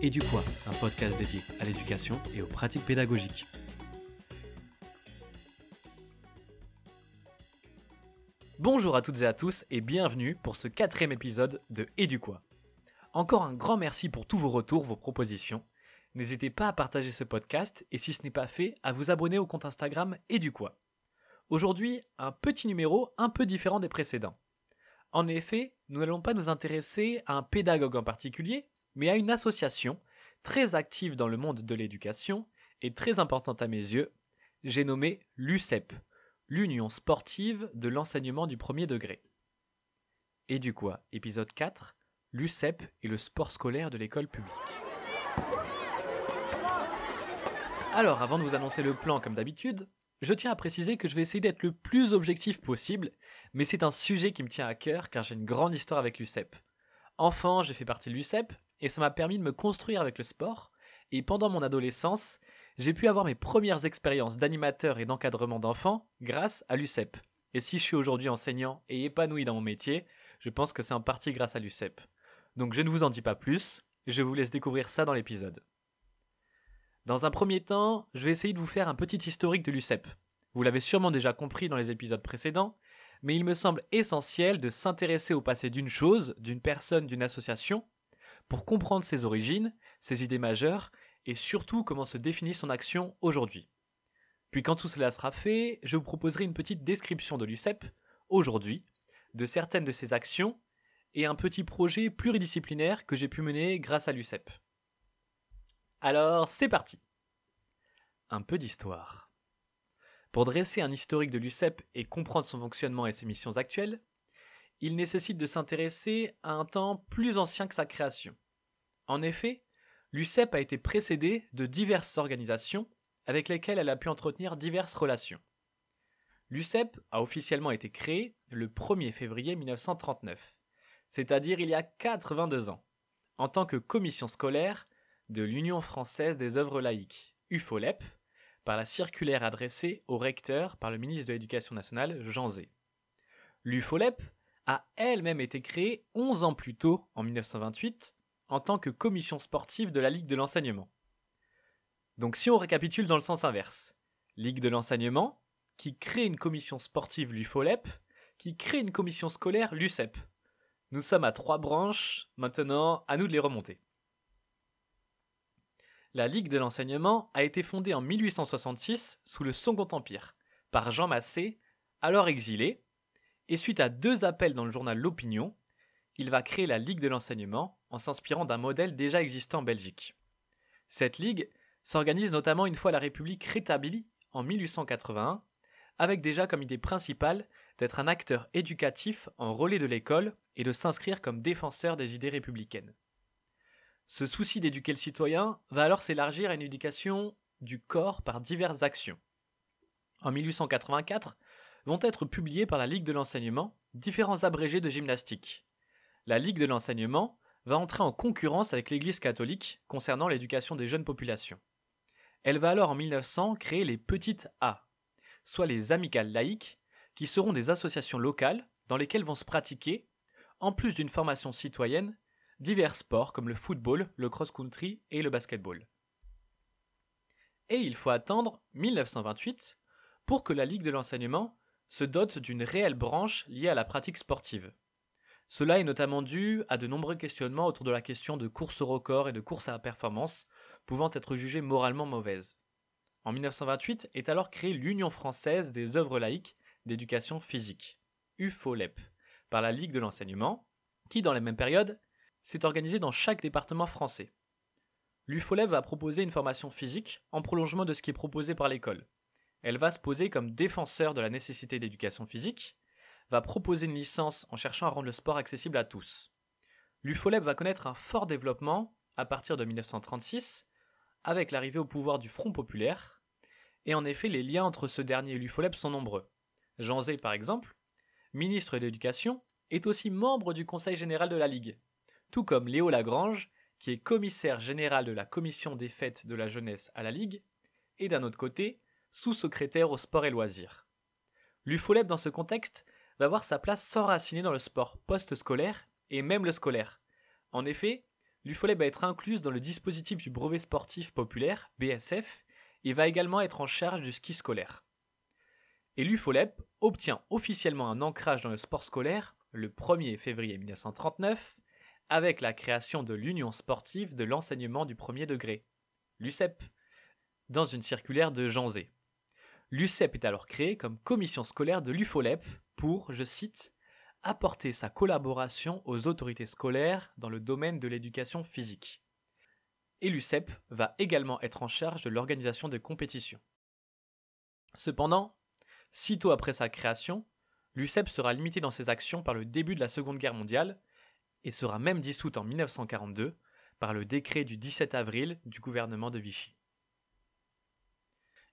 Et un podcast dédié à l'éducation et aux pratiques pédagogiques. Bonjour à toutes et à tous et bienvenue pour ce quatrième épisode de Et. Encore un grand merci pour tous vos retours, vos propositions. N'hésitez pas à partager ce podcast et si ce n'est pas fait, à vous abonner au compte Instagram Et. Aujourd'hui, un petit numéro un peu différent des précédents. En effet, nous n'allons pas nous intéresser à un pédagogue en particulier, mais à une association très active dans le monde de l'éducation et très importante à mes yeux, j'ai nommé l'UCEP, l'Union sportive de l'enseignement du premier degré. Et du quoi, épisode 4, l'UCEP et le sport scolaire de l'école publique. Alors, avant de vous annoncer le plan comme d'habitude, je tiens à préciser que je vais essayer d'être le plus objectif possible, mais c'est un sujet qui me tient à cœur car j'ai une grande histoire avec l'UCEP. Enfant, j'ai fait partie de l'UCEP et ça m'a permis de me construire avec le sport, et pendant mon adolescence, j'ai pu avoir mes premières expériences d'animateur et d'encadrement d'enfants grâce à l'UCEP. Et si je suis aujourd'hui enseignant et épanoui dans mon métier, je pense que c'est en partie grâce à l'UCEP. Donc je ne vous en dis pas plus, je vous laisse découvrir ça dans l'épisode. Dans un premier temps, je vais essayer de vous faire un petit historique de l'UCEP. Vous l'avez sûrement déjà compris dans les épisodes précédents, mais il me semble essentiel de s'intéresser au passé d'une chose, d'une personne, d'une association, pour comprendre ses origines, ses idées majeures, et surtout comment se définit son action aujourd'hui. Puis quand tout cela sera fait, je vous proposerai une petite description de l'UCEP, aujourd'hui, de certaines de ses actions, et un petit projet pluridisciplinaire que j'ai pu mener grâce à l'UCEP. Alors, c'est parti. Un peu d'histoire. Pour dresser un historique de l'UCEP et comprendre son fonctionnement et ses missions actuelles, il nécessite de s'intéresser à un temps plus ancien que sa création. En effet, l'UCEP a été précédée de diverses organisations avec lesquelles elle a pu entretenir diverses relations. L'UCEP a officiellement été créée le 1er février 1939, c'est-à-dire il y a 82 ans, en tant que commission scolaire de l'Union française des œuvres laïques, UFOLEP, par la circulaire adressée au recteur par le ministre de l'Éducation nationale, Jean Zé. L'UFOLEP a elle-même été créée 11 ans plus tôt, en 1928, en tant que commission sportive de la Ligue de l'enseignement. Donc si on récapitule dans le sens inverse, Ligue de l'enseignement, qui crée une commission sportive l'UFOLEP, qui crée une commission scolaire l'UCEP. Nous sommes à trois branches, maintenant à nous de les remonter. La Ligue de l'enseignement a été fondée en 1866 sous le Second Empire par Jean Massé, alors exilé, et suite à deux appels dans le journal L'Opinion, il va créer la Ligue de l'enseignement en s'inspirant d'un modèle déjà existant en Belgique. Cette ligue s'organise notamment une fois la République rétablie en 1881, avec déjà comme idée principale d'être un acteur éducatif en relais de l'école et de s'inscrire comme défenseur des idées républicaines. Ce souci d'éduquer le citoyen va alors s'élargir à une éducation du corps par diverses actions. En 1884, vont être publiés par la Ligue de l'enseignement différents abrégés de gymnastique. La Ligue de l'enseignement va entrer en concurrence avec l'Église catholique concernant l'éducation des jeunes populations. Elle va alors en 1900 créer les petites A, soit les amicales laïques, qui seront des associations locales dans lesquelles vont se pratiquer, en plus d'une formation citoyenne, divers sports comme le football, le cross-country et le basketball. Et il faut attendre 1928 pour que la Ligue de l'enseignement se dote d'une réelle branche liée à la pratique sportive. Cela est notamment dû à de nombreux questionnements autour de la question de course au record et de course à performance, pouvant être jugées moralement mauvaises. En 1928 est alors créée l'Union française des œuvres laïques d'éducation physique, UFOLEP, par la Ligue de l'enseignement, qui dans la même période s'est organisée dans chaque département français. L'UFOLEP va proposer une formation physique en prolongement de ce qui est proposé par l'école. Elle va se poser comme défenseur de la nécessité d'éducation physique, va proposer une licence en cherchant à rendre le sport accessible à tous. L'UFOLEP va connaître un fort développement à partir de 1936, avec l'arrivée au pouvoir du Front populaire, et en effet les liens entre ce dernier et l'UFOLEP sont nombreux. Jean Zay, par exemple, ministre de l'Éducation, est aussi membre du Conseil général de la Ligue, tout comme Léo Lagrange, qui est commissaire général de la Commission des fêtes de la jeunesse à la Ligue, et d'un autre côté, sous-secrétaire au sport et loisirs. L'UFOLEP dans ce contexte va voir sa place s'enraciner dans le sport post-scolaire et même le scolaire. En effet, l'UFOLEP va être incluse dans le dispositif du brevet sportif populaire, BSF, et va également être en charge du ski scolaire. Et l'UFOLEP obtient officiellement un ancrage dans le sport scolaire le 1er février 1939 avec la création de l'Union sportive de l'enseignement du premier degré, l'UCEP, dans une circulaire de Jean Zé. L'UCEP est alors créée comme commission scolaire de l'UFOLEP pour, je cite, apporter sa collaboration aux autorités scolaires dans le domaine de l'éducation physique. Et l'UCEP va également être en charge de l'organisation des compétitions. Cependant, sitôt après sa création, l'UCEP sera limitée dans ses actions par le début de la Seconde Guerre mondiale et sera même dissoute en 1942 par le décret du 17 avril du gouvernement de Vichy.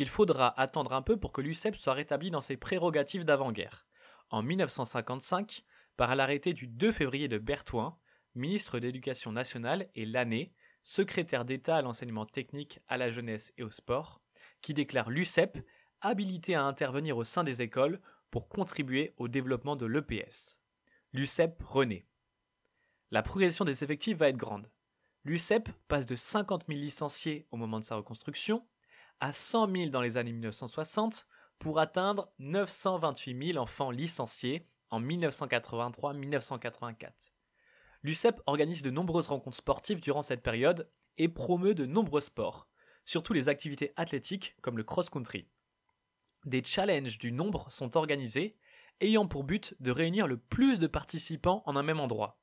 Il faudra attendre un peu pour que l'UCEP soit rétabli dans ses prérogatives d'avant-guerre en 1955 par l'arrêté du 2 février de Berthoin, ministre de l'Éducation nationale, et l'année, secrétaire d'État à l'enseignement technique, à la jeunesse et au sport, qui déclare l'UCEP habilité à intervenir au sein des écoles pour contribuer au développement de l'EPS. L'UCEP renaît. La progression des effectifs va être grande. L'UCEP passe de 50 000 licenciés au moment de sa reconstruction à 100 000 dans les années 1960 pour atteindre 928 000 enfants licenciés en 1983-1984. L'UCEP organise de nombreuses rencontres sportives durant cette période et promeut de nombreux sports, surtout les activités athlétiques comme le cross-country. Des challenges du nombre sont organisés, ayant pour but de réunir le plus de participants en un même endroit.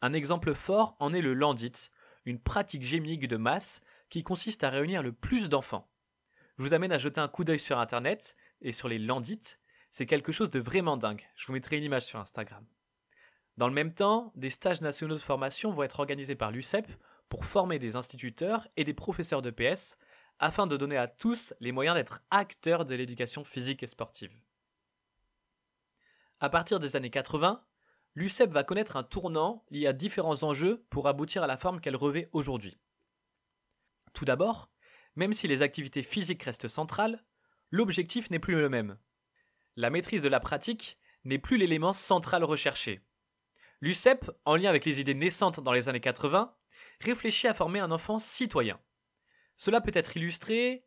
Un exemple fort en est le landit, une pratique gémique de masse qui consiste à réunir le plus d'enfants. Je vous amène à jeter un coup d'œil sur internet et sur les landites, c'est quelque chose de vraiment dingue. Je vous mettrai une image sur Instagram. Dans le même temps, des stages nationaux de formation vont être organisés par l'UCEP pour former des instituteurs et des professeurs de PS afin de donner à tous les moyens d'être acteurs de l'éducation physique et sportive. À partir des années 80, l'UCEP va connaître un tournant lié à différents enjeux pour aboutir à la forme qu'elle revêt aujourd'hui. Tout d'abord, même si les activités physiques restent centrales, l'objectif n'est plus le même. La maîtrise de la pratique n'est plus l'élément central recherché. L'UCEP, en lien avec les idées naissantes dans les années 80, réfléchit à former un enfant citoyen. Cela peut être illustré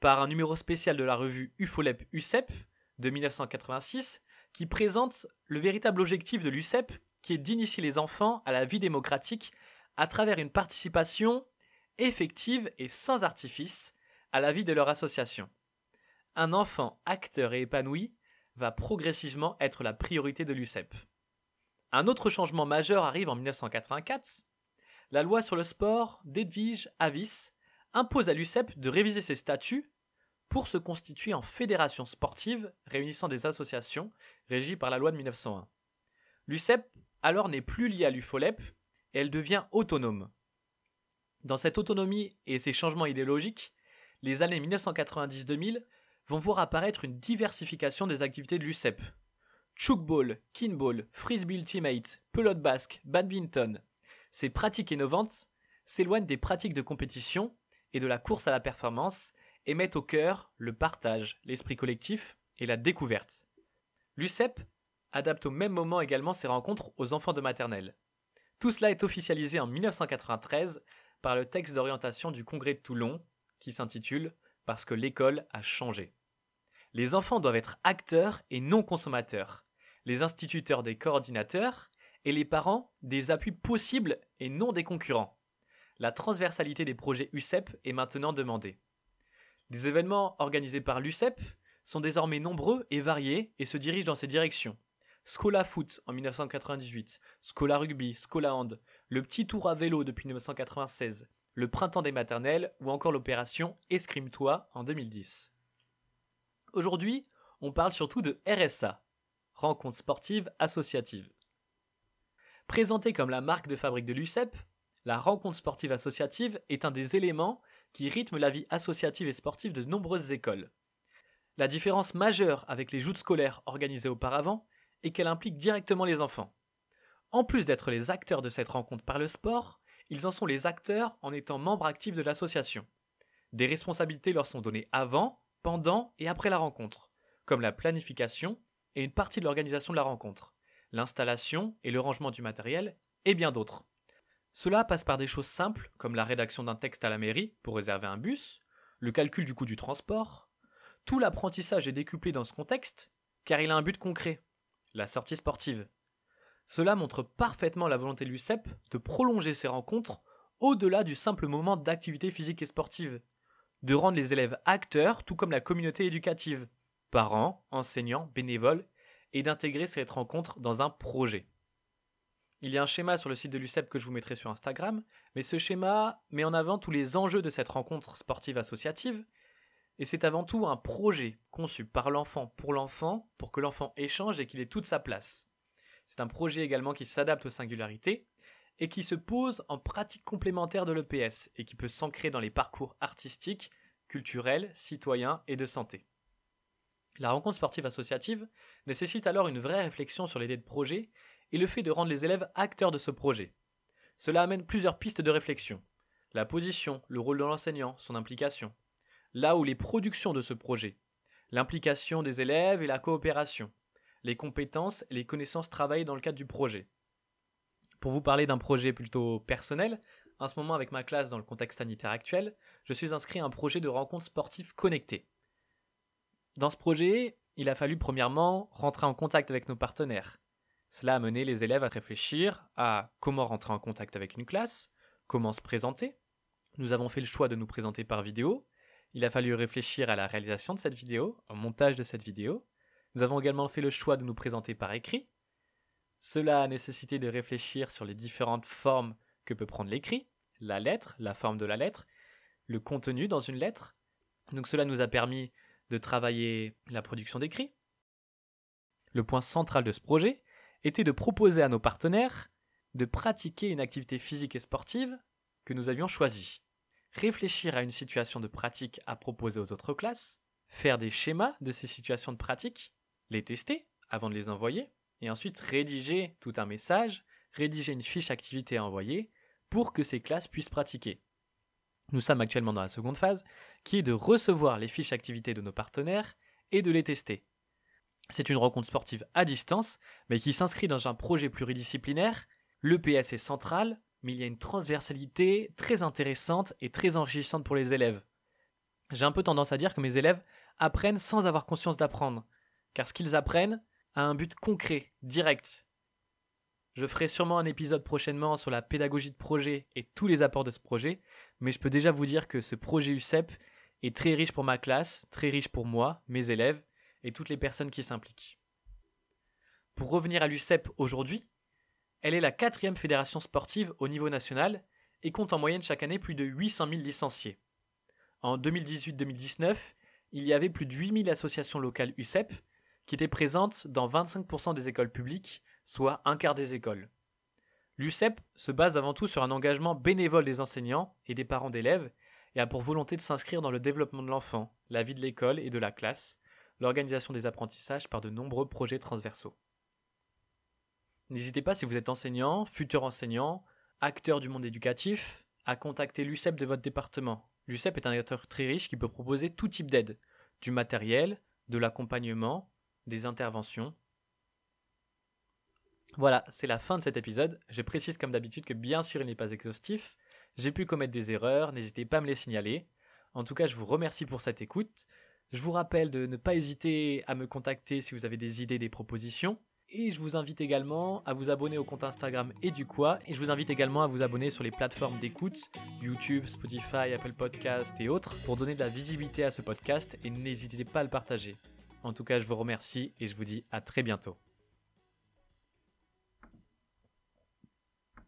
par un numéro spécial de la revue UFOLEP UCEP de 1986 qui présente le véritable objectif de l'UCEP qui est d'initier les enfants à la vie démocratique à travers une participation effective et sans artifice à la vie de leur association un enfant acteur et épanoui va progressivement être la priorité de l'UCEP. Un autre changement majeur arrive en 1984. La loi sur le sport d'Edwige Avis impose à l'UCEP de réviser ses statuts pour se constituer en fédération sportive réunissant des associations régies par la loi de 1901. L'UCEP alors n'est plus liée à l'UFOLEP et elle devient autonome. Dans cette autonomie et ces changements idéologiques, les années 1990-2000 vont voir apparaître une diversification des activités de l'UCEP. Chukball, kinball, frisbee ultimate, pelote basque, badminton. Ces pratiques innovantes s'éloignent des pratiques de compétition et de la course à la performance et mettent au cœur le partage, l'esprit collectif et la découverte. L'UCEP adapte au même moment également ses rencontres aux enfants de maternelle. Tout cela est officialisé en 1993 par le texte d'orientation du Congrès de Toulon qui s'intitule Parce que l'école a changé. Les enfants doivent être acteurs et non consommateurs, les instituteurs des coordinateurs et les parents des appuis possibles et non des concurrents. La transversalité des projets UCEP est maintenant demandée. Les événements organisés par l'UCEP sont désormais nombreux et variés et se dirigent dans ces directions. Scola Foot en 1998, Scola Rugby, Scola Hand, le petit tour à vélo depuis 1996, le printemps des maternelles ou encore l'opération Escrime-toi en 2010. Aujourd'hui, on parle surtout de RSA, rencontre sportive associative. Présentée comme la marque de fabrique de l'UCEP, la rencontre sportive associative est un des éléments qui rythme la vie associative et sportive de nombreuses écoles. La différence majeure avec les joutes scolaires organisées auparavant est qu'elle implique directement les enfants. En plus d'être les acteurs de cette rencontre par le sport, ils en sont les acteurs en étant membres actifs de l'association. Des responsabilités leur sont données avant, pendant et après la rencontre, comme la planification et une partie de l'organisation de la rencontre, l'installation et le rangement du matériel, et bien d'autres. Cela passe par des choses simples, comme la rédaction d'un texte à la mairie pour réserver un bus, le calcul du coût du transport. Tout l'apprentissage est décuplé dans ce contexte, car il a un but concret, la sortie sportive. Cela montre parfaitement la volonté de l'UCEP de prolonger ses rencontres au-delà du simple moment d'activité physique et sportive, de rendre les élèves acteurs tout comme la communauté éducative, parents, enseignants, bénévoles, et d'intégrer cette rencontre dans un projet. Il y a un schéma sur le site de l'UCEP que je vous mettrai sur Instagram, mais ce schéma met en avant tous les enjeux de cette rencontre sportive associative, et c'est avant tout un projet conçu par l'enfant pour l'enfant pour que l'enfant échange et qu'il ait toute sa place. C'est un projet également qui s'adapte aux singularités et qui se pose en pratique complémentaire de l'EPS et qui peut s'ancrer dans les parcours artistiques, culturels, citoyens et de santé. La rencontre sportive associative nécessite alors une vraie réflexion sur l'idée de projet et le fait de rendre les élèves acteurs de ce projet. Cela amène plusieurs pistes de réflexion. La position, le rôle de l'enseignant, son implication. Là où les productions de ce projet. L'implication des élèves et la coopération. Les compétences et les connaissances travaillées dans le cadre du projet. Pour vous parler d'un projet plutôt personnel, en ce moment avec ma classe dans le contexte sanitaire actuel, je suis inscrit à un projet de rencontre sportive connectée. Dans ce projet, il a fallu premièrement rentrer en contact avec nos partenaires. Cela a mené les élèves à réfléchir à comment rentrer en contact avec une classe, comment se présenter. Nous avons fait le choix de nous présenter par vidéo. Il a fallu réfléchir à la réalisation de cette vidéo, au montage de cette vidéo. Nous avons également fait le choix de nous présenter par écrit. Cela a nécessité de réfléchir sur les différentes formes que peut prendre l'écrit, la lettre, la forme de la lettre, le contenu dans une lettre. Donc cela nous a permis de travailler la production d'écrit. Le point central de ce projet était de proposer à nos partenaires de pratiquer une activité physique et sportive que nous avions choisie. Réfléchir à une situation de pratique à proposer aux autres classes, faire des schémas de ces situations de pratique, les tester avant de les envoyer, et ensuite rédiger tout un message, rédiger une fiche activité à envoyer pour que ces classes puissent pratiquer. Nous sommes actuellement dans la seconde phase, qui est de recevoir les fiches activités de nos partenaires et de les tester. C'est une rencontre sportive à distance, mais qui s'inscrit dans un projet pluridisciplinaire. L'EPS est central, mais il y a une transversalité très intéressante et très enrichissante pour les élèves. J'ai un peu tendance à dire que mes élèves apprennent sans avoir conscience d'apprendre, car ce qu'ils apprennent, a un but concret, direct. Je ferai sûrement un épisode prochainement sur la pédagogie de projet et tous les apports de ce projet, mais je peux déjà vous dire que ce projet UCEP est très riche pour ma classe, très riche pour moi, mes élèves et toutes les personnes qui s'impliquent. Pour revenir à l'UCEP aujourd'hui, elle est la quatrième fédération sportive au niveau national et compte en moyenne chaque année plus de 800 000 licenciés. En 2018-2019, il y avait plus de 8000 associations locales UCEP qui était présente dans 25% des écoles publiques, soit un quart des écoles. L'UCEP se base avant tout sur un engagement bénévole des enseignants et des parents d'élèves et a pour volonté de s'inscrire dans le développement de l'enfant, la vie de l'école et de la classe, l'organisation des apprentissages par de nombreux projets transversaux. N'hésitez pas si vous êtes enseignant, futur enseignant, acteur du monde éducatif, à contacter l'UCEP de votre département. L'UCEP est un acteur très riche qui peut proposer tout type d'aide, du matériel, de l'accompagnement, interventions. Voilà, c'est la fin de cet épisode. Je précise comme d'habitude que bien sûr il n'est pas exhaustif. J'ai pu commettre des erreurs, n'hésitez pas à me les signaler. En tout cas, je vous remercie pour cette écoute. Je vous rappelle de ne pas hésiter à me contacter si vous avez des idées, des propositions. Et je vous invite également à vous abonner au compte Instagram et. Et je vous invite également à vous abonner sur les plateformes d'écoute, YouTube, Spotify, Apple Podcast et autres, pour donner de la visibilité à ce podcast et n'hésitez pas à le partager. En tout cas, je vous remercie et je vous dis à très bientôt.